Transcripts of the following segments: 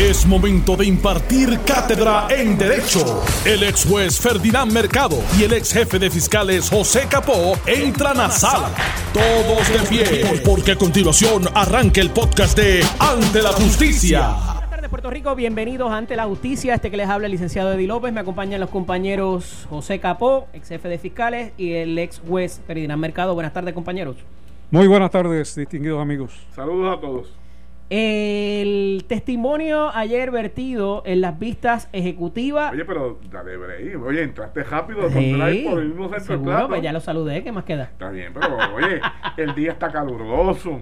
Es momento de impartir cátedra en Derecho. El ex juez Ferdinand Mercado y el ex jefe de fiscales José Capó entran a sala. Todos de pie, porque a continuación arranca el podcast de Ante la Justicia. Buenas tardes, Puerto Rico. Bienvenidos ante la justicia. Este que les habla el licenciado Eddie López. Me acompañan los compañeros José Capó, ex jefe de fiscales, y el ex juez Ferdinand Mercado. Buenas tardes, compañeros. Muy buenas tardes, distinguidos amigos. Saludos a todos. El testimonio ayer vertido en las vistas ejecutivas. Oye, pero dale break. Oye, entraste rápido Sí, por el mismo centro del seguro, plato. pues ya lo saludé. ¿Qué más queda? Está bien, pero oye, el día está caluroso.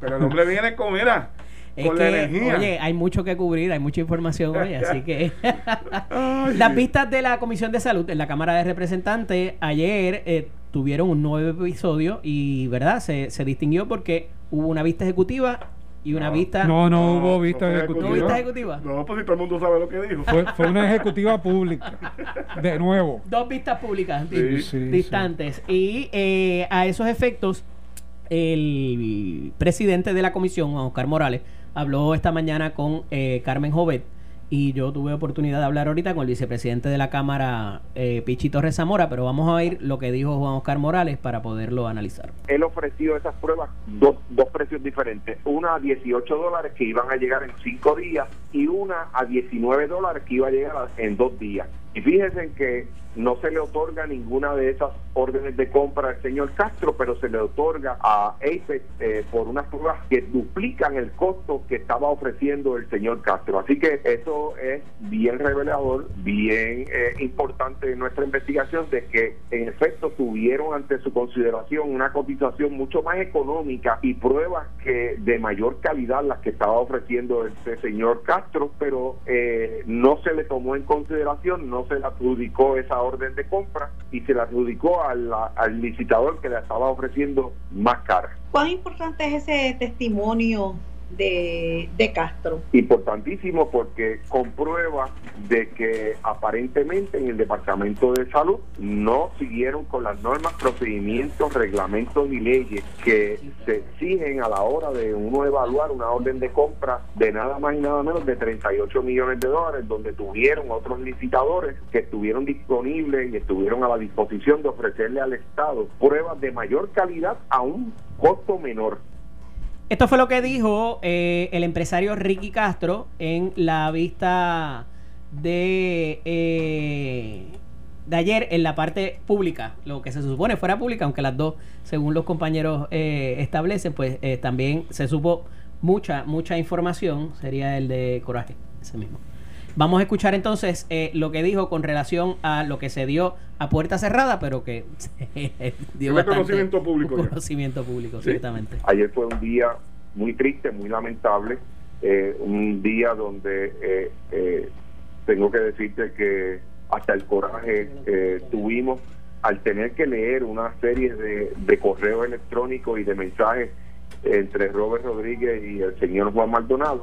Pero el hombre viene con, mira, Es con la energía. oye, hay mucho que cubrir, hay mucha información hoy, así que las vistas de la Comisión de Salud en la Cámara de Representantes ayer eh, tuvieron un nuevo episodio y, ¿verdad? Se, se distinguió porque hubo una vista ejecutiva y una No. vista... No, no hubo vista ejecutiva. ¿No vista ejecutiva? No, pues si todo el mundo sabe lo que dijo. Fue, fue una ejecutiva pública. De nuevo. Dos vistas públicas Sí, di- sí, distantes. Y eh, a esos efectos, el presidente de la comisión, Juan Oscar Morales, habló esta mañana con eh, Carmen Jovet. Y yo tuve oportunidad de hablar ahorita con el vicepresidente de la Cámara, eh, Pichi pero vamos a oír lo que dijo Juan Oscar Morales para poderlo analizar. él ofreció esas pruebas dos, dos precios diferentes, una a 18 dólares que iban a llegar en cinco días y una a 19 dólares que iba a llegar en dos días. Y fíjense que no se le otorga ninguna de esas órdenes de compra al señor Castro, pero se le otorga a Apex eh, por unas pruebas que duplican el costo que estaba ofreciendo el señor Castro. Así que eso es bien revelador, bien eh, importante en nuestra investigación de que en efecto tuvieron ante su consideración una cotización mucho más económica y pruebas que de mayor calidad las que estaba ofreciendo este señor Castro, pero eh, no se le tomó en consideración, no se le adjudicó esa orden de compra y se le adjudicó al, al licitador que la estaba ofreciendo más cara. ¿Cuán importante es ese testimonio de, Castro? Importantísimo porque comprueba de que aparentemente en el Departamento de Salud no siguieron con las normas, procedimientos, reglamentos y leyes que se exigen a la hora de uno evaluar una orden de compra de nada más y nada menos de 38 millones de dólares, donde tuvieron otros licitadores que estuvieron disponibles y estuvieron a la disposición de ofrecerle al Estado pruebas de mayor calidad a un costo menor. Esto fue lo que dijo eh, el empresario Ricky Castro en la vista de, eh, de ayer en la parte pública, lo que se supone fuera pública, aunque las dos, según los compañeros eh, establecen, pues eh, también se supo mucha, mucha información, sería el de Coraje, ese mismo. Vamos a escuchar entonces eh, lo que dijo con relación a lo que se dio a puerta cerrada, pero que dio bastante conocimiento público. Conocimiento público, Sí. ciertamente. Ayer fue un día muy triste, muy lamentable, eh, un día donde eh, eh, tengo que decirte que hasta el coraje eh, tuvimos al tener que leer una serie de, de correos electrónicos y de mensajes entre Robert Rodríguez y el señor Juan Maldonado.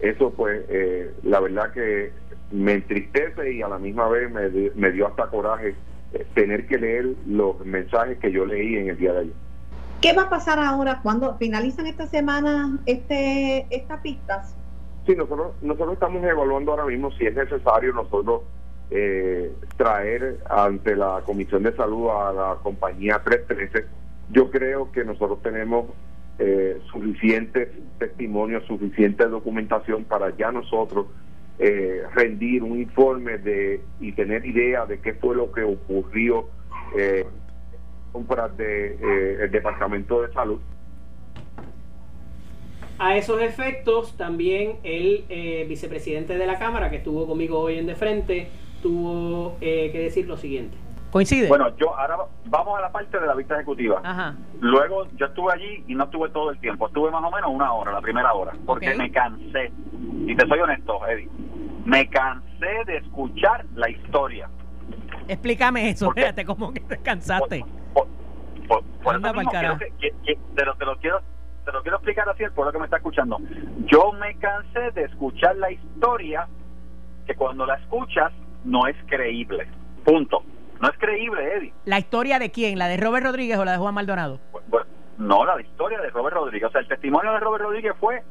Eso pues eh, la verdad que me entristece y a la misma vez me, me dio hasta coraje eh, tener que leer los mensajes que yo leí en el día de ayer. ¿Qué va a pasar ahora cuando finalizan esta semana este, estas pistas? Sí, nosotros, nosotros estamos evaluando ahora mismo si es necesario nosotros eh, traer ante la Comisión de Salud a la compañía 313. Yo creo que nosotros tenemos eh, suficientes testimonios, suficiente documentación para ya nosotros eh, rendir un informe de y tener idea de qué fue lo que ocurrió eh, compras de eh, el Departamento de Salud A esos efectos, también el eh, vicepresidente de la Cámara, que estuvo conmigo hoy en De Frente, tuvo eh, que decir lo siguiente. ¿Coincide? Bueno, yo ahora vamos a la parte de la vista ejecutiva. Ajá. Luego yo estuve allí y no estuve todo el tiempo, estuve más o menos una hora, la primera hora, porque me cansé. Y te soy honesto, Eddie, me cansé de escuchar la historia. Explícame eso, fíjate cómo que te cansaste. Por, por- por Anda eso pa'l mismo quiero carajo. que- que- que- te, lo, te lo quiero te lo quiero explicar así al pueblo que me está escuchando. Yo me cansé de escuchar la historia que cuando la escuchas no es creíble. Punto. No es creíble, Eddie. ¿La historia de quién? ¿La de Robert Rodríguez o la de Juan Maldonado? Bueno, no, la historia de Robert Rodríguez. O sea, el testimonio de Robert Rodríguez fue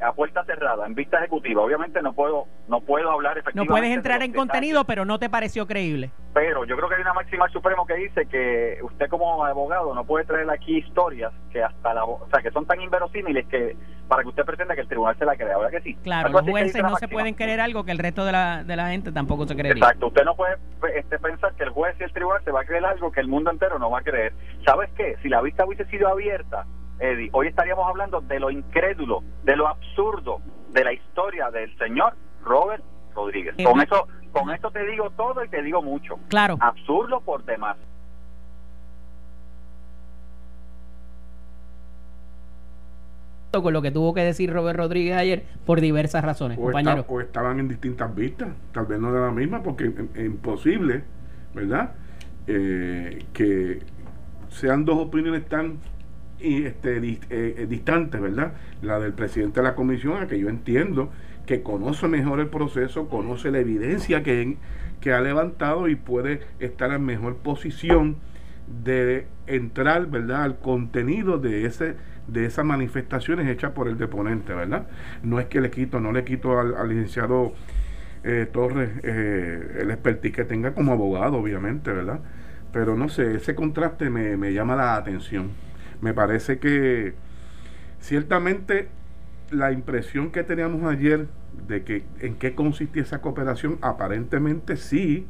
a puerta cerrada, en vista ejecutiva. Obviamente no puedo no puedo hablar No efectivamente. puedes de entrar en contenido, pero no te pareció creíble. Pero yo creo que hay una máxima Supremo que dice que usted como abogado no puede traer aquí historias que hasta la, o sea, que son tan inverosímiles que para que usted pretenda que el tribunal se la crea, ¿verdad que sí? Claro, Algo los jueces no se pueden creer algo que el resto de la, de la gente tampoco se creería. Exacto, usted no puede este, pensar que el juez y el tribunal se va a creer algo que el mundo entero no va a creer. ¿Sabes qué? Si la vista hubiese sido abierta, Eddie, hoy estaríamos hablando de lo incrédulo, de lo absurdo de la historia del señor Robert Rodríguez. Eh, Con ma- eso, con esto te digo todo y te digo mucho. Claro. Absurdo por demás. Con lo que tuvo que decir Robert Rodríguez ayer por diversas razones, o, compañero. o estaban en distintas vistas, tal vez no de la misma, porque es imposible, ¿verdad? Eh, que sean dos opiniones tan y, este, eh, eh, distantes, ¿verdad? La del presidente de la comisión, a que yo entiendo que conoce mejor el proceso, conoce la evidencia que, que ha levantado y puede estar en mejor posición de entrar, ¿verdad?, al contenido de ese de esas manifestaciones hechas por el deponente, ¿verdad? No es que le quito, no le quito al, al licenciado eh, Torres eh, el expertise que tenga como abogado, obviamente, ¿verdad? Pero no sé, ese contraste me, me llama la atención. Me parece que ciertamente la impresión que teníamos ayer de que en qué consistía esa cooperación, aparentemente sí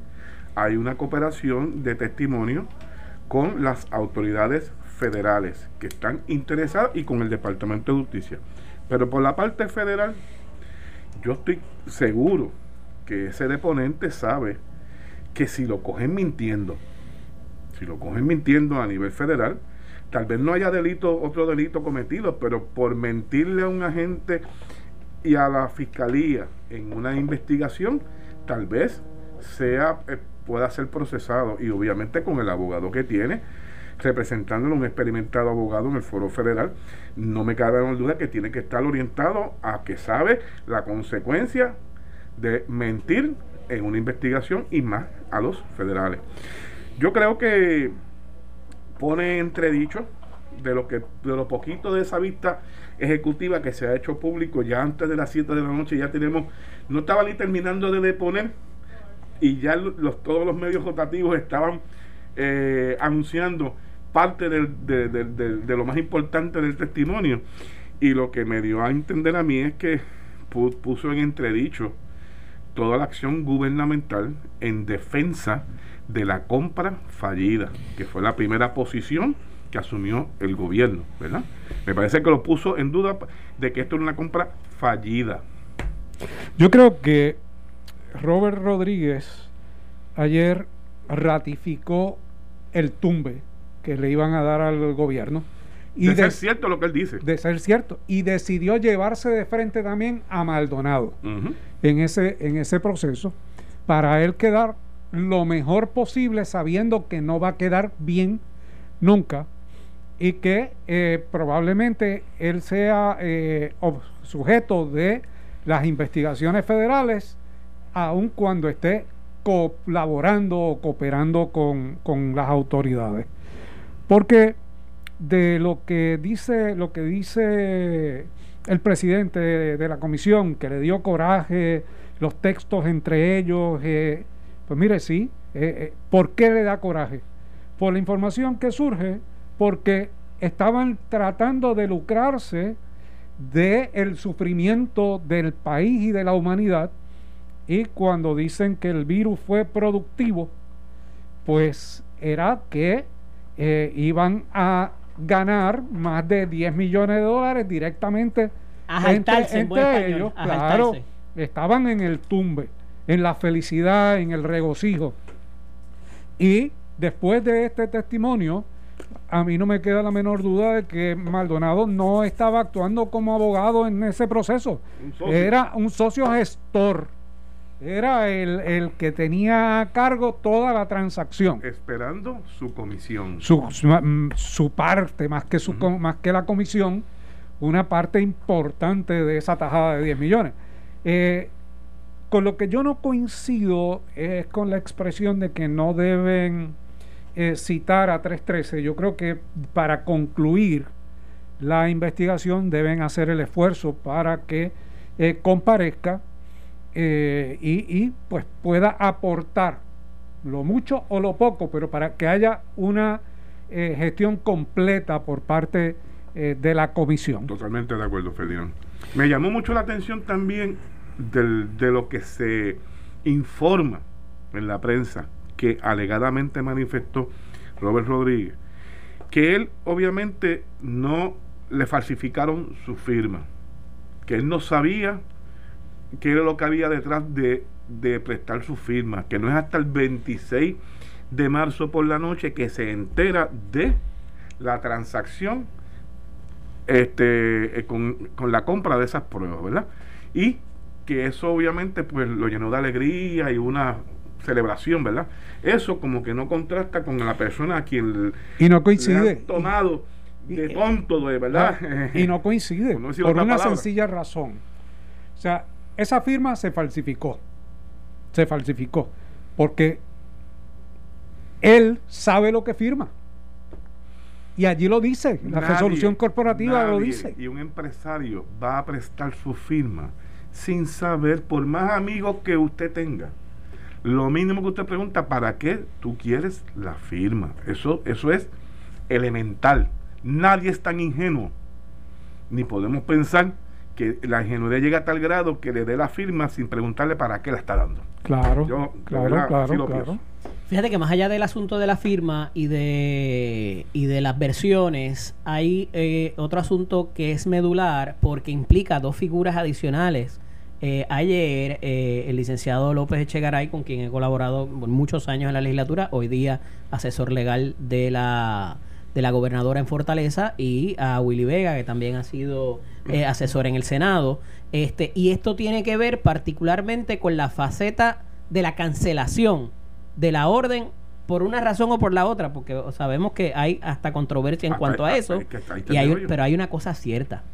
hay una cooperación de testimonio con las autoridades federales que están interesadas y con el Departamento de Justicia. Pero por la parte federal, yo estoy seguro que ese deponente sabe que si lo cogen mintiendo, si lo cogen mintiendo a nivel federal, tal vez no haya delito, otro delito cometido, pero por mentirle a un agente y a la fiscalía en una investigación, tal vez sea eh, pueda ser procesado y obviamente con el abogado que tiene representándolo un experimentado abogado en el foro federal no me cabe la duda que tiene que estar orientado a que sabe la consecuencia de mentir en una investigación y más a los federales. Yo creo que pone entredicho de lo que de lo poquito de esa vista ejecutiva que se ha hecho público ya antes de las 7 de la noche ya tenemos no estaba ni terminando de deponer y ya los, todos los medios rotativos estaban eh, anunciando parte del- de, de- lo más importante del testimonio y lo que me dio a entender a mí es que pu- puso en entredicho toda la acción gubernamental en defensa de la compra fallida, que fue la primera posición que asumió el gobierno, ¿verdad? Me parece que lo puso en duda de que esto era una compra fallida. Yo creo que Robert Rodríguez ayer ratificó el tumbe que le iban a dar al gobierno. Y de de, ser cierto lo que él dice. de ser cierto. Y decidió llevarse de frente también a Maldonado en ese en ese proceso para él quedar lo mejor posible sabiendo que no va a quedar bien nunca y que eh, probablemente él sea eh, sujeto de las investigaciones federales aun cuando esté colaborando o cooperando con, con las autoridades porque de lo que dice lo que dice el presidente de, la comisión que le dio coraje los textos entre ellos eh, pues mire sí eh, eh, ¿por qué le da coraje? por la información que surge porque estaban tratando de lucrarse de el sufrimiento del país y de la humanidad y cuando dicen que el virus fue productivo pues era que eh, iban a ganar más de 10 millones de dólares directamente A jaltarse, en buen español, ellos, a claro, jaltarse. estaban en el tumbe, en la felicidad, en el regocijo. Y después de este testimonio, a mí no me queda la menor duda de que Maldonado no estaba actuando como abogado en ese proceso. Un. Era un socio gestor. Era el, el que tenía a cargo toda la transacción. Esperando su comisión. Su, su, mm, su parte, más que, su, más que la comisión, una parte importante de esa tajada de 10 millones. Eh, con lo que yo no coincido es con la expresión de que no deben eh, citar a 313. Yo creo que para concluir la investigación deben hacer el esfuerzo para que eh, comparezca eh, y, pues pueda aportar lo mucho o lo poco, pero para que haya una eh, gestión completa por parte de la comisión. Totalmente de acuerdo, Ferdinand. Me llamó mucho la atención también de lo que se informa en la prensa que alegadamente manifestó Robert Rodríguez, que él obviamente no le falsificaron su firma, que él no sabía qué era lo que había detrás de, prestar su firma, que no es hasta el 26 de marzo por la noche que se entera de la transacción este, eh, con, con, la compra de esas pruebas, ¿verdad? Y que eso obviamente pues lo llenó de alegría y una celebración, ¿verdad? Eso como que no contrasta con la persona a quien y no coincide tomado de tonto, de verdad. Ah, y no coincide, por una sencilla razón. O sea, esa firma se falsificó. Se falsificó. Porque él sabe lo que firma. Y allí lo dice, la resolución corporativa lo dice. Y un empresario va a prestar su firma sin saber, por más amigos que usted tenga, lo mínimo que usted pregunta, ¿para qué tú quieres la firma? Eso, eso es elemental. Nadie es tan ingenuo, ni podemos pensar que la ingenuidad llega a tal grado que le dé la firma sin preguntarle para qué la está dando. Claro, claro, claro, claro. Fíjate que más allá del asunto de la firma y de, y de las versiones, hay eh, otro asunto que es medular porque implica dos figuras adicionales. Eh, ayer eh, el licenciado López Echegaray, con quien he colaborado por muchos años en la legislatura, hoy día asesor legal de la de la gobernadora en Fortaleza y a Willy Vega, que también ha sido eh, asesor en el Senado. Este, y esto tiene que ver particularmente con la faceta de la cancelación de la orden por una razón o por la otra, porque sabemos que hay hasta controversia en ah, cuanto a eso, pero hay una cosa cierta.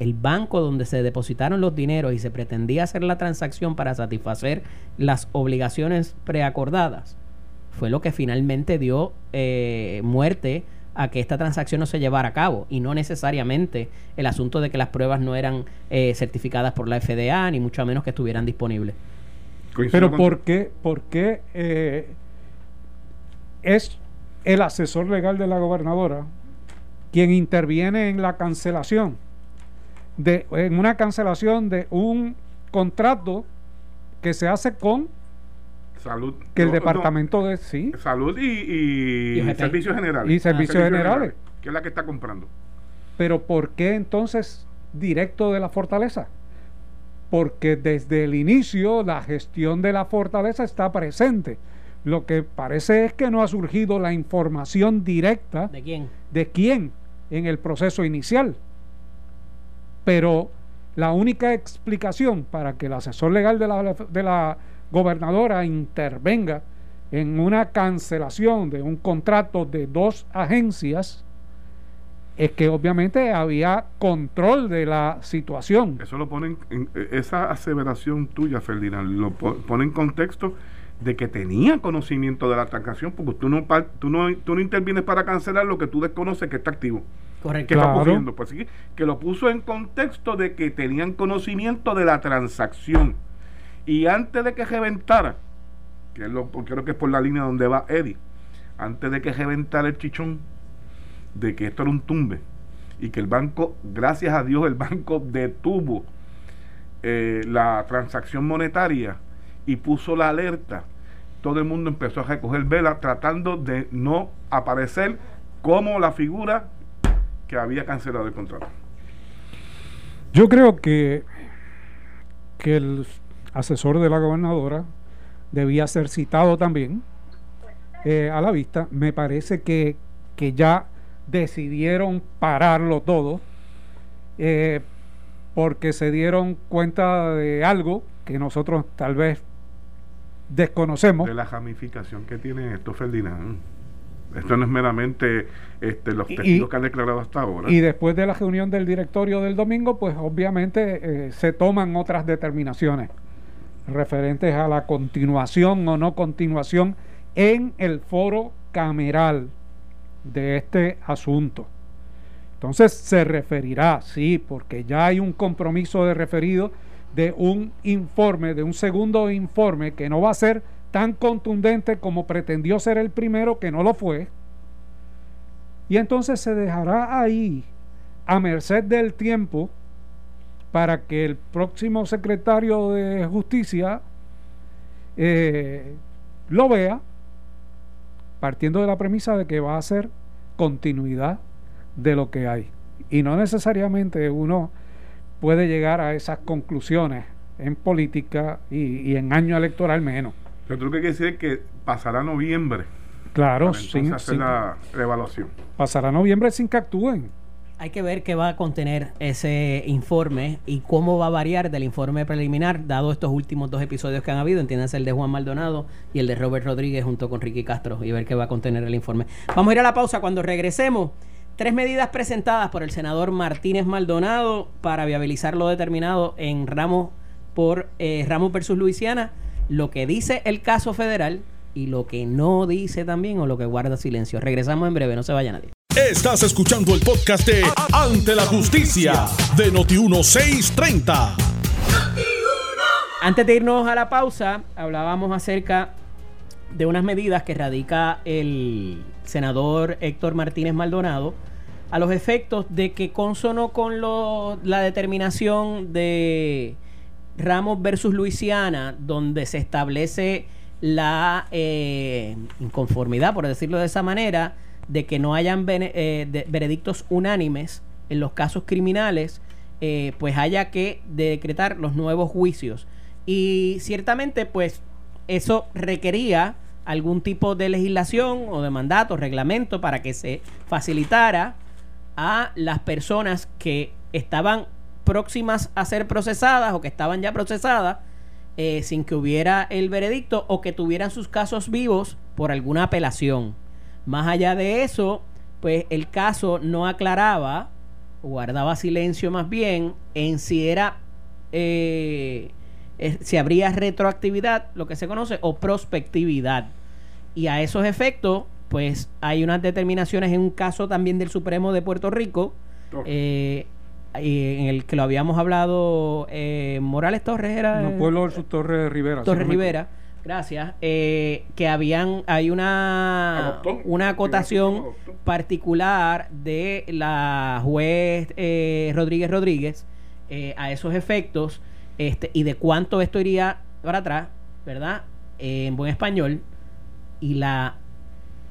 El banco donde se depositaron los dineros y se pretendía hacer la transacción para satisfacer las obligaciones preacordadas, fue lo que finalmente dio eh, muerte a que esta transacción no se llevara a cabo y no necesariamente el asunto de que las pruebas no eran eh, certificadas por la FDA ni mucho menos que estuvieran disponibles. Pero ¿por qué, por qué eh, es el asesor legal de la gobernadora quien interviene en la cancelación de en una cancelación de un contrato que se hace con Salud. Que el departamento de sí. Salud y, servicios generales. Y servicios, generales. Que es la que está comprando. Pero ¿por qué entonces directo de la fortaleza? Porque desde el inicio la gestión de la fortaleza está presente. Lo que parece es que no ha surgido la información directa. ¿De quién? De quién en el proceso inicial. Pero la única explicación para que el asesor legal de la, de la gobernadora intervenga en una cancelación de un contrato de dos agencias, es que obviamente había control de la situación. Eso lo ponen, en, esa aseveración tuya, Ferdinand, lo pone en contexto de que tenía conocimiento de la transacción, porque tú no, tú no, tú no intervienes para cancelar lo que tú desconoces que está activo. Correcto. Que está ocurriendo. Pues, que lo puso en contexto de que tenían conocimiento de la transacción y antes de que reventara, que es lo, creo que es por la línea donde va Eddie, antes de que reventara el chichón, de que esto era un tumbe, y que el banco, gracias a Dios, el banco detuvo eh, la transacción monetaria y puso la alerta, todo el mundo empezó a recoger vela tratando de no aparecer como la figura que había cancelado el contrato. Yo creo que, que el asesor de la gobernadora, debía ser citado también eh, a la vista. Me parece que, que ya decidieron pararlo todo eh, porque se dieron cuenta de algo que nosotros tal vez desconocemos. De la ramificación que tiene esto, Ferdinand. Esto no es meramente este, los testigos que han declarado hasta ahora. Y después de la reunión del directorio del domingo, pues obviamente eh, se toman otras determinaciones referentes a la continuación o no continuación en el foro cameral de este asunto. Entonces se referirá, sí, porque ya hay un compromiso de referido de un informe, de un segundo informe que no va a ser tan contundente como pretendió ser el primero, que no lo fue. Y entonces se dejará ahí a merced del tiempo para que el próximo secretario de justicia eh, lo vea, partiendo de la premisa de que va a ser continuidad de lo que hay. Y no necesariamente uno puede llegar a esas conclusiones en política y, en año electoral menos. Pero tú que quiere decir que pasará noviembre. Claro, sin, hacer la evaluación. Pasará noviembre sin que actúen. Hay que ver qué va a contener ese informe y cómo va a variar del informe preliminar, dado estos últimos dos episodios que han habido, entiéndase el de Juan Maldonado y el de Robert Rodríguez junto con Ricky Castro, y ver qué va a contener el informe. Vamos a ir a la pausa cuando regresemos. Tres medidas presentadas por el senador Martínez Maldonado para viabilizar lo determinado en Ramos por eh, Ramos versus Luisiana, lo que dice el caso federal y lo que no dice también o lo que guarda silencio. Regresamos en breve, no se vaya nadie. Estás escuchando el podcast de Ante la Justicia de Noti1630. Antes de irnos a la pausa, hablábamos acerca de unas medidas que radica el senador Héctor Martínez Maldonado a los efectos de que consono con la determinación de Ramos versus Luisiana, donde se establece la eh, inconformidad, por decirlo de esa manera, de que no hayan eh, veredictos unánimes en los casos criminales, eh, pues haya que decretar los nuevos juicios. Y ciertamente, pues eso requería algún tipo de legislación o de mandato, reglamento, para que se facilitara a las personas que estaban próximas a ser procesadas o que estaban ya procesadas eh, sin que hubiera el veredicto o que tuvieran sus casos vivos por alguna apelación. Más allá de eso, pues el caso no aclaraba, guardaba silencio más bien, en si era, eh, si habría retroactividad, lo que se conoce, o prospectividad. Y a esos efectos, pues hay unas determinaciones en un caso también del Supremo de Puerto Rico, eh, en el que lo habíamos hablado, eh, Morales Torres era... No, Pueblo versus Torres Rivera. Torres Rivera Gracias. Eh, que habían, hay una, una acotación particular de la juez eh, Rodríguez Rodríguez eh, a esos efectos este, y de cuánto esto iría para atrás, ¿verdad? en buen español y la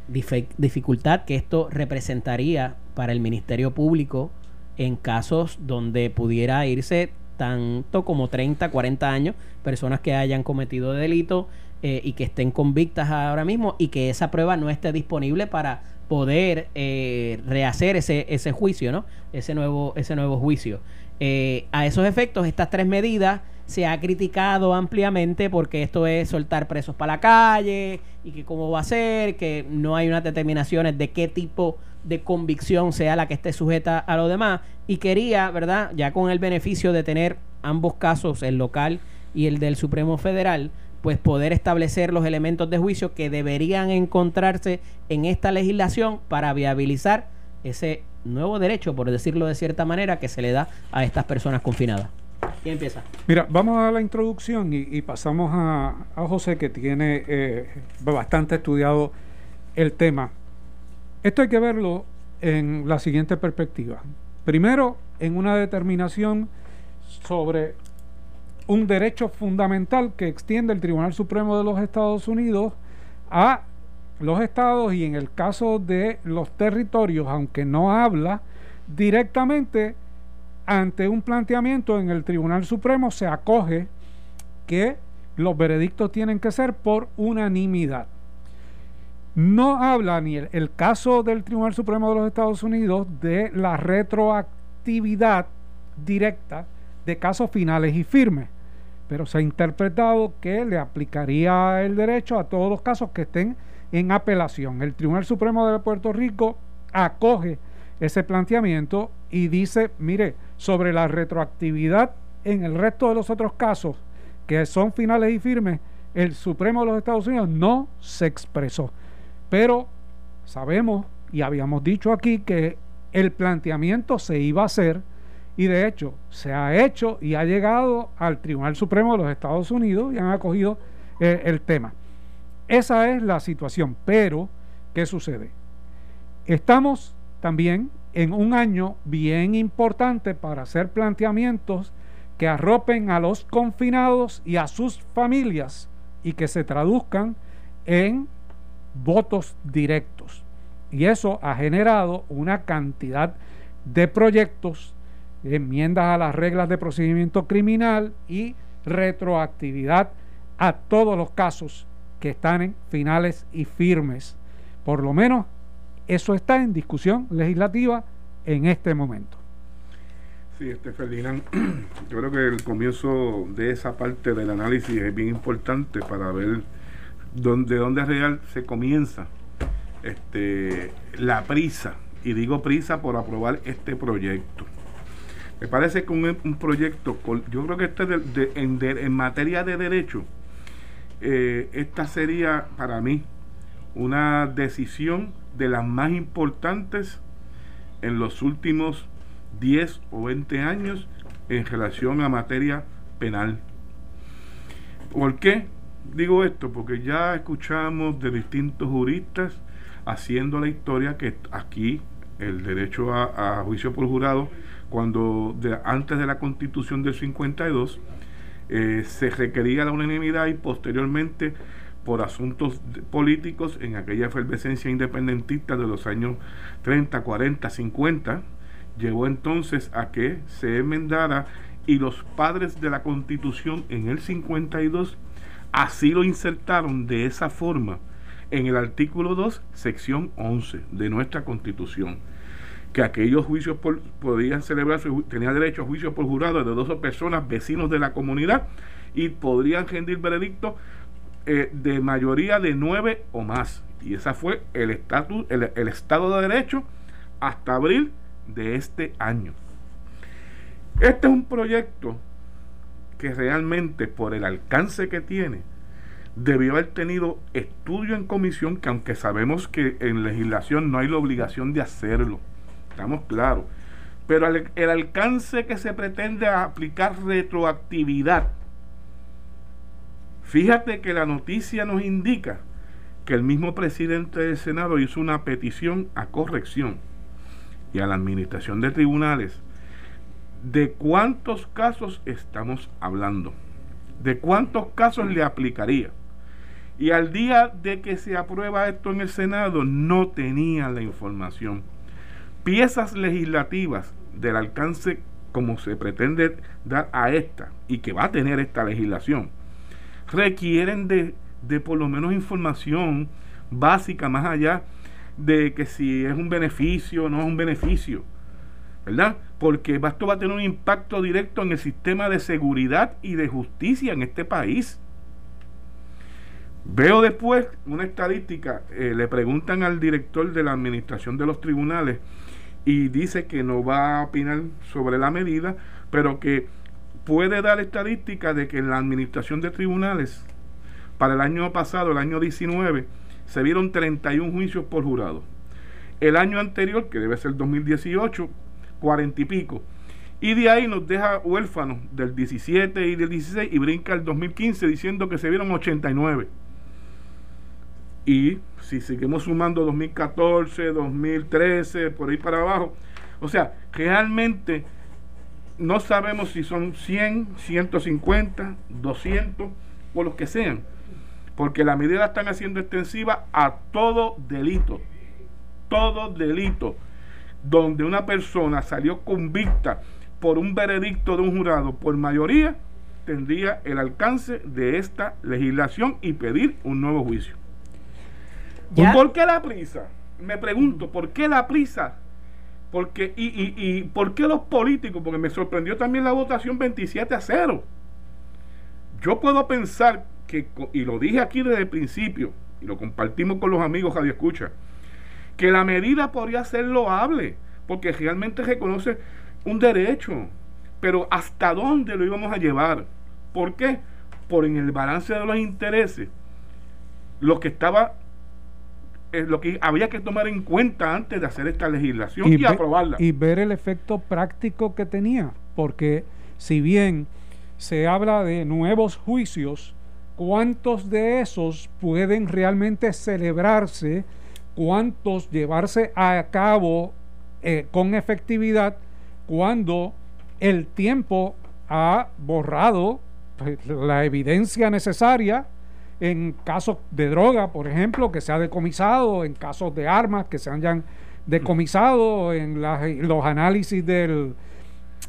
dificultad que esto representaría para el Ministerio Público en casos donde pudiera irse tanto como 30, 40 años, personas que hayan cometido delito eh, y que estén convictas ahora mismo y que esa prueba no esté disponible para poder eh, rehacer ese, ese juicio, ¿no? Ese nuevo, ese nuevo juicio. Eh, a esos efectos, estas tres medidas se ha criticado ampliamente porque esto es soltar presos para la calle y que cómo va a ser, que no hay unas determinaciones de qué tipo de convicción sea la que esté sujeta a lo demás. Y quería, ¿verdad? Ya con el beneficio de tener ambos casos, el local y el del Supremo Federal, pues poder establecer los elementos de juicio que deberían encontrarse en esta legislación para viabilizar ese nuevo derecho, por decirlo de cierta manera, que se le da a estas personas confinadas. ¿Quién empieza? Mira, vamos a la introducción y, pasamos a, José, que tiene eh, bastante estudiado el tema. Esto hay que verlo en la siguiente perspectiva. Primero, en una determinación sobre un derecho fundamental que extiende el Tribunal Supremo de los Estados Unidos a los estados y en el caso de los territorios, aunque no habla directamente ante un planteamiento en el Tribunal Supremo, se acoge que los veredictos tienen que ser por unanimidad. No habla ni el, caso del Tribunal Supremo de los Estados Unidos de la retroactividad directa de casos finales y firmes, pero se ha interpretado que le aplicaría el derecho a todos los casos que estén en apelación. El Tribunal Supremo de Puerto Rico acoge ese planteamiento y dice, mire, sobre la retroactividad en el resto de los otros casos que son finales y firmes, el Supremo de los Estados Unidos no se expresó. Pero sabemos y habíamos dicho aquí que el planteamiento se iba a hacer y de hecho se ha hecho y ha llegado al Tribunal Supremo de los Estados Unidos y han acogido eh, el tema. Esa es la situación, pero ¿qué sucede? Estamos también en un año bien importante para hacer planteamientos que arropen a los confinados y a sus familias y que se traduzcan en votos directos. Y eso ha generado una cantidad de proyectos, enmiendas a las reglas de procedimiento criminal y retroactividad a todos los casos que están en finales y firmes. Por lo menos eso está en discusión legislativa en este momento. Sí, este yo creo que el comienzo de esa parte del análisis es bien importante para ver dónde, dónde real se comienza este, la prisa, y digo prisa por aprobar este proyecto. Me parece que un, proyecto, yo creo que este de, en, materia de derecho, eh, esta sería para mí una decisión de las más importantes en los últimos 10 o 20 años en relación a materia penal. ¿Por qué digo esto? Porque ya escuchamos de distintos juristas haciendo la historia que aquí el derecho a, juicio por jurado, cuando antes de la constitución del 52 eh, se requería la unanimidad y posteriormente por asuntos políticos en aquella efervescencia independentista de los años 30, 40, 50, llegó entonces a que se enmendara y los padres de la constitución en el 52 así lo insertaron de esa forma en el artículo 2, sección 11 de nuestra constitución, que aquellos juicios podían celebrarse, tenía derecho a juicio por jurado de dos personas vecinos de la comunidad y podrían rendir veredicto eh, de mayoría de nueve o más. Y ese fue el, estatus, el Estado de Derecho hasta abril de este año. Este es un proyecto que realmente por el alcance que tiene, debió haber tenido estudio en comisión, que aunque sabemos que en legislación no hay la obligación de hacerlo, estamos claros, pero el, el alcance que se pretende aplicar retroactividad, fíjate que la noticia nos indica que el mismo presidente del Senado hizo una petición a corrección y a la administración de tribunales de cuántos casos estamos hablando, de cuántos casos le aplicaría. Y al día de que se aprueba esto en el Senado, no tenían la información. Piezas legislativas del alcance como se pretende dar a esta y que va a tener esta legislación, requieren de, de por lo menos información básica más allá de que si es un beneficio o no es un beneficio, ¿verdad? Porque esto va a tener un impacto directo en el sistema de seguridad y de justicia en este país. Veo después una estadística, eh, le preguntan al director de la administración de los tribunales y dice que no va a opinar sobre la medida, pero que puede dar estadística de que en la administración de tribunales, para el año pasado, el año 19, se vieron 31 juicios por jurado. El año anterior, que debe ser 2018, 40 y pico. Y de ahí nos deja huérfanos del 17 y del 16 y brinca el 2015 diciendo que se vieron 89. Y si seguimos sumando 2014, 2013, por ahí para abajo, o sea, realmente no sabemos si son 100, 150, 200 o los que sean, porque la medida la están haciendo extensiva a todo delito, todo delito, donde una persona salió convicta por un veredicto de un jurado por mayoría, tendría el alcance de esta legislación y pedir un nuevo juicio. ¿Por qué la prisa? Me pregunto, ¿por qué la prisa? Porque, y, y, y por qué los políticos? Porque me sorprendió también la votación 27 a 0. Yo puedo pensar que, y lo dije aquí desde el principio, y lo compartimos con los amigos Radio Escucha, que la medida podría ser loable, porque realmente reconoce un derecho, pero ¿hasta dónde lo íbamos a llevar? ¿Por qué? Por en el balance de los intereses, lo que estaba es lo que había que tomar en cuenta antes de hacer esta legislación y, ve- aprobarla. y ver el efecto práctico que tenía, porque si bien se habla de nuevos juicios, ¿cuántos de esos pueden realmente celebrarse? ¿Cuántos llevarse a cabo eh, con efectividad cuando el tiempo ha borrado pues, la evidencia necesaria en casos de droga, por ejemplo, que se ha decomisado, en casos de armas que se hayan decomisado, en los análisis del,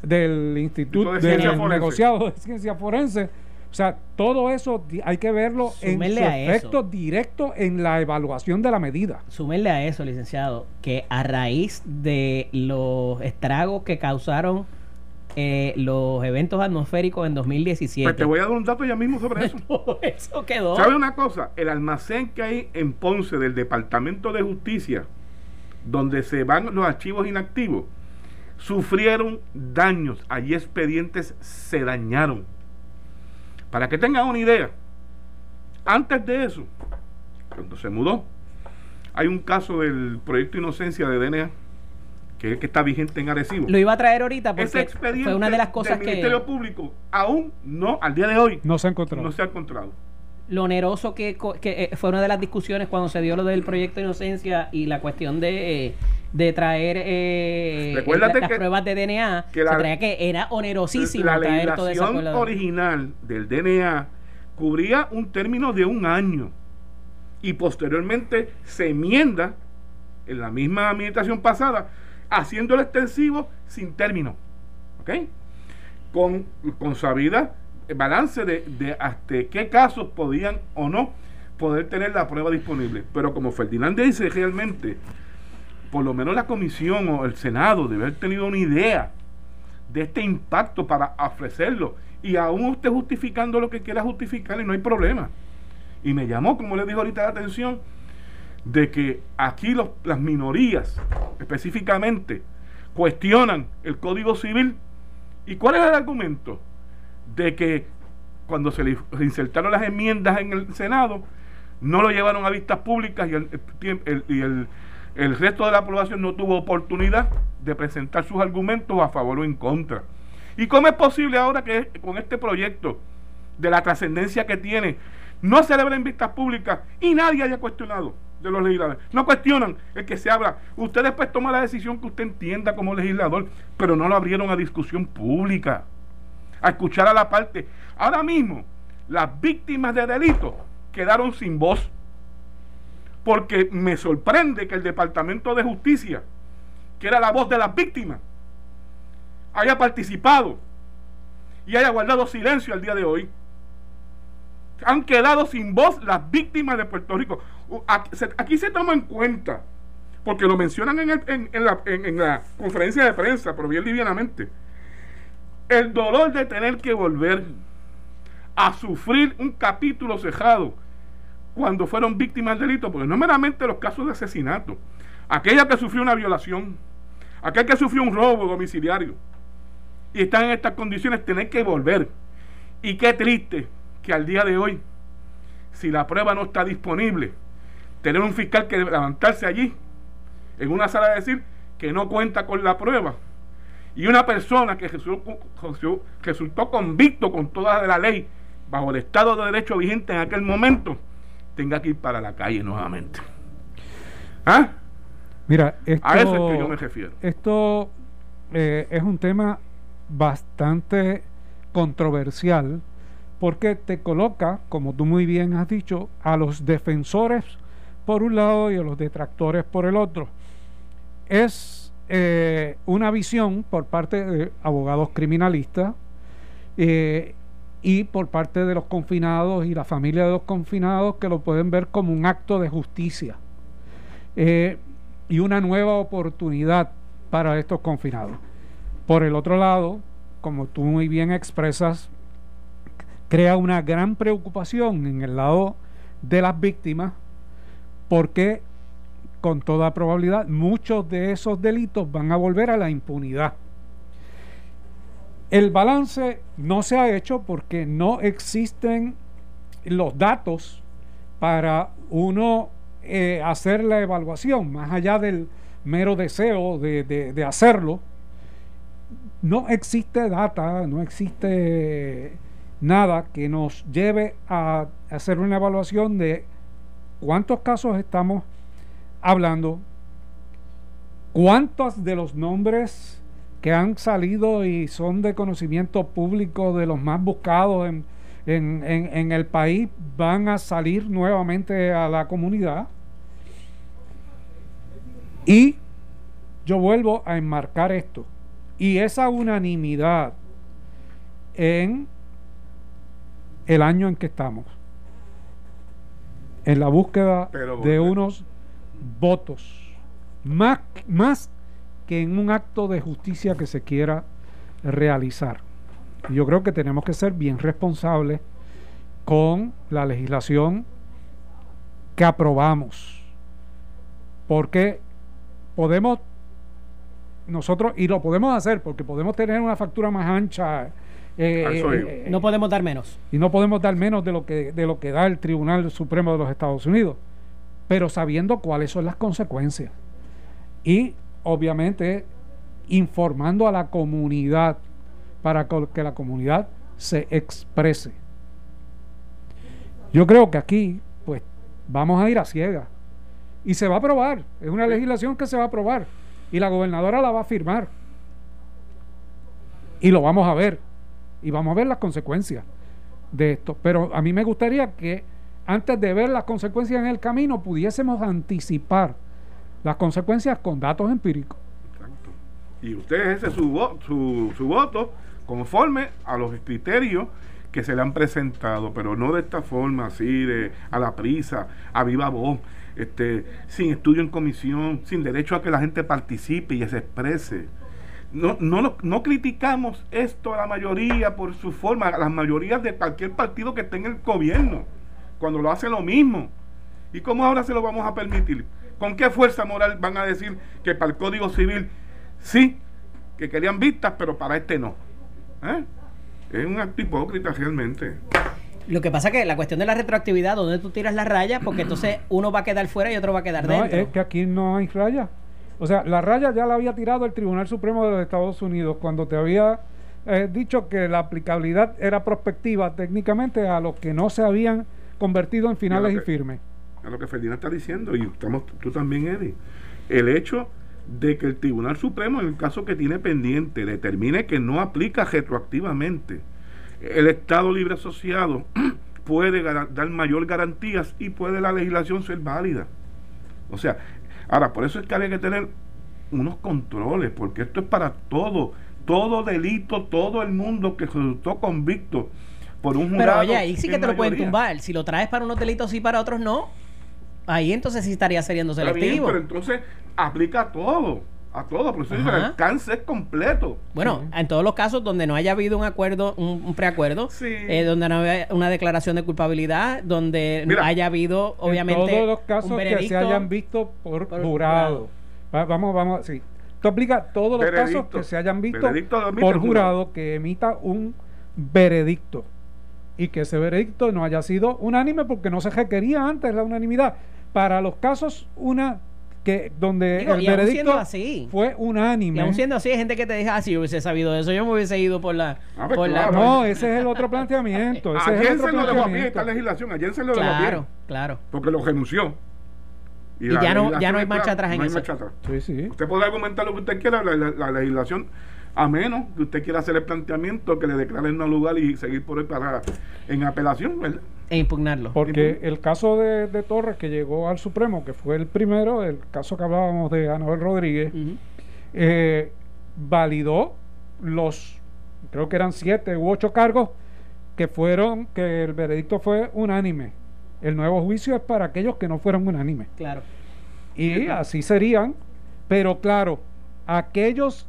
del Instituto de del negociado de ciencia forense. O sea, todo eso hay que verlo en su eso. efecto directo en la evaluación de la medida. Súmenle a eso, licenciado, que a raíz de los estragos que causaron eh, los eventos atmosféricos en 2017, Pues te voy a dar un dato ya mismo sobre eso. todo eso quedó. ¿Sabe una cosa? El almacén que hay en Ponce del Departamento de Justicia, donde se van los archivos inactivos, sufrieron daños. Allí expedientes se dañaron. Para que tengan una idea, antes de eso, cuando se mudó, hay un caso del proyecto Inocencia de DNA, que es el que está vigente en Arecibo. Lo iba a traer ahorita Ese porque expediente fue una de las cosas del que Ministerio Público aún no, al día de hoy, No se ha encontrado. no se ha encontrado. Lo oneroso que, eh, fue una de las discusiones cuando se dio lo del proyecto Inocencia y la cuestión de, eh, de traer eh, Recuérdate las que- pruebas de DNA. que la- se traía que era onerosísimo la traer esa legislación cosa. original del DNA cubría un término de un año y posteriormente se enmienda en la misma administración pasada haciéndolo extensivo sin término ¿ok? con, con sabida balance de, de hasta qué casos podían o no poder tener la prueba disponible pero como Ferdinand dice realmente por lo menos la comisión o el senado debe haber tenido una idea de este impacto para ofrecerlo. Y aún usted justificando lo que quiera justificar y no hay problema. Y me llamó, como le digo ahorita, la atención de que aquí los, las minorías específicamente cuestionan el Código Civil. ¿Y cuál es el argumento? De que cuando se le se insertaron las enmiendas en el Senado, no lo llevaron a vistas públicas y el, el resto de la población no tuvo oportunidad de presentar sus argumentos a favor o en contra. ¿Y cómo es posible ahora que con este proyecto, de la trascendencia que tiene, no celebra en vistas públicas y nadie haya cuestionado de los legisladores? No cuestionan el que se habla. Usted después toma la decisión que usted entienda como legislador, pero no lo abrieron a discusión pública, a escuchar a la parte. Ahora mismo, las víctimas de delitos quedaron sin voz porque me sorprende que el Departamento de Justicia, que era la voz de las víctimas, haya participado y haya guardado silencio al día de hoy. Han quedado sin voz las víctimas de Puerto Rico. Aquí se, toma en cuenta, porque lo mencionan en, la, la conferencia de prensa, pero bien livianamente, el dolor de tener que volver a sufrir un capítulo cejado cuando fueron víctimas del delito, porque no meramente los casos de asesinato, aquella que sufrió una violación, aquel que sufrió un robo domiciliario y están en estas condiciones, tener que volver. Y qué triste que al día de hoy, si la prueba no está disponible, tener un fiscal que levantarse allí en una sala a decir que no cuenta con la prueba y una persona que resultó, convicto con toda la ley bajo el Estado de Derecho vigente en aquel momento tenga que ir para la calle nuevamente. ¿Ah? Mira, esto, A eso es que yo me refiero. Esto eh, es un tema bastante controversial porque te coloca, como tú muy bien has dicho, a los defensores por un lado y a los detractores por el otro. Es eh, una visión por parte de abogados criminalistas eh, y por parte de los confinados y la familia de los confinados que lo pueden ver como un acto de justicia eh, y una nueva oportunidad para estos confinados. Por el otro lado, como tú muy bien expresas, crea una gran preocupación en el lado de las víctimas porque con toda probabilidad muchos de esos delitos van a volver a la impunidad. El balance no se ha hecho porque no existen los datos para uno eh, hacer la evaluación, más allá del mero deseo de, de hacerlo, no existe data, no existe nada que nos lleve a hacer una evaluación de cuántos casos estamos hablando, cuántos de los nombres que han salido y son de conocimiento público de los más buscados en, en, el país van a salir nuevamente a la comunidad. Y yo vuelvo a enmarcar esto. Y esa unanimidad en el año en que estamos, en la búsqueda de unos votos, más, más que en un acto de justicia que se quiera realizar. Yo creo que tenemos que ser bien responsables con la legislación que aprobamos, porque podemos nosotros, y lo podemos hacer, porque podemos tener una factura más ancha. Eh, eh, no podemos dar menos. Y no podemos dar menos de lo que de lo que da el Tribunal Supremo de los Estados Unidos, pero sabiendo cuáles son las consecuencias. Y obviamente informando a la comunidad para que la comunidad se exprese. Yo creo que aquí, pues, vamos a ir a ciegas. Y se va a aprobar. Es una legislación que se va a aprobar. Y la gobernadora la va a firmar. Y lo vamos a ver. Y vamos a ver las consecuencias de esto. Pero a mí me gustaría que antes de ver las consecuencias en el camino pudiésemos anticipar las consecuencias con datos empíricos. Exacto. Y usted ese su, su, su voto conforme a los criterios que se le han presentado, pero no de esta forma, así, de a la prisa, a viva voz, este, sin estudio en comisión, sin derecho a que la gente participe y se exprese. No, no, no criticamos esto a la mayoría por su forma, a las mayorías de cualquier partido que esté en el gobierno, cuando lo hace lo mismo. ¿Y cómo ahora se lo vamos a permitir? ¿Con qué fuerza moral van a decir que para el Código Civil sí, que querían vistas, pero para este no? ¿Eh? Es un acto hipócrita realmente. Lo que pasa es que la cuestión de la retroactividad, donde tú tiras la raya, porque entonces uno va a quedar fuera y otro va a quedar no, dentro. Es que aquí no hay raya. O sea, la raya ya la había tirado el Tribunal Supremo de los Estados Unidos cuando te había eh, dicho que la aplicabilidad era prospectiva técnicamente a los que no se habían convertido en finales y, firmes a lo que Ferdinand está diciendo, y estamos tú también, Eddie, el hecho de que el Tribunal Supremo, en el caso que tiene pendiente, determine que no aplica retroactivamente, el Estado Libre Asociado puede dar mayor garantías y puede la legislación ser válida. O sea, ahora, por eso es que hay que tener unos controles, porque esto es para todo, todo delito, todo el mundo que resultó convicto por un jurado. Pero oye, ahí sí que te lo pueden tumbar. Si lo traes para unos delitos y para otros no. Ahí entonces sí estaría siendo selectivo. pero entonces aplica a todo. A todo, por eso el alcance es completo. Bueno, en todos los casos donde no haya habido un acuerdo, un, preacuerdo, eh, donde no haya una declaración de culpabilidad, donde no haya habido, obviamente. todos los casos que se hayan visto por, jurado. vamos, vamos, sí. Esto aplica todos los casos que se hayan visto por jurado que emita un veredicto y que ese veredicto no haya sido unánime porque no se requería antes la unanimidad. Para los casos una que donde el veredicto así, fue unánime. Y aún siendo así, hay gente que te dice, ah, si hubiese sabido eso, yo me hubiese ido por la... Ah, pues no, ese es el otro planteamiento. Ese es el otro se lo dejó a pie esta legislación, ayer se lo dejó Claro, a claro. Porque lo renunció. Y, ya, no, ya no hay marcha atrás en eso. Marcha atrás. Sí, sí. Usted puede argumentar lo que usted quiera, la legislación a menos que usted quiera hacer el planteamiento que le declaren no lugar y seguir por él para en apelación, ¿verdad? E impugnarlo. Porque el caso de, Torres que llegó al Supremo, que fue el primero, el caso que hablábamos de Anabel Rodríguez, eh, validó los, creo que eran siete u ocho cargos que fueron, que el veredicto fue unánime. El nuevo juicio es para aquellos que no fueron unánimes. Claro. Y así serían, pero claro, aquellos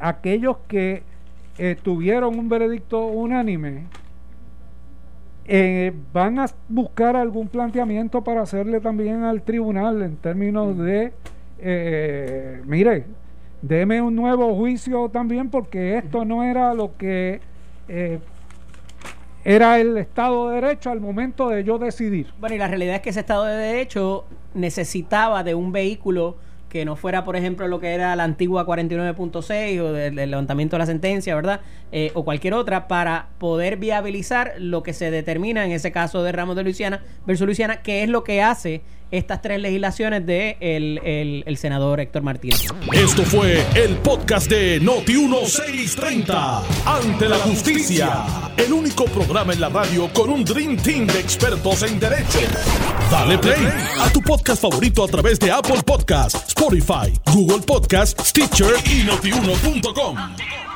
aquellos que eh, tuvieron un veredicto unánime eh, van a buscar algún planteamiento para hacerle también al tribunal en términos de, eh, mire, deme un nuevo juicio también porque esto no era lo que era el Estado de Derecho al momento de yo decidir. Bueno, y la realidad es que ese Estado de Derecho necesitaba de un vehículo que no fuera, por ejemplo, lo que era la antigua 49.6 o del, levantamiento de la sentencia, ¿verdad? Eh, o cualquier otra, para poder viabilizar lo que se determina en ese caso de Ramos de Luisiana versus Luisiana, que es lo que hace estas tres legislaciones de el, el, senador Héctor Martínez. Esto fue el podcast de Noti1630. Ante la justicia. El único programa en la radio con un Dream Team de expertos en derecho. Dale play a tu podcast favorito a través de Apple Podcasts, Spotify, Google Podcasts, Stitcher y notiuno.com.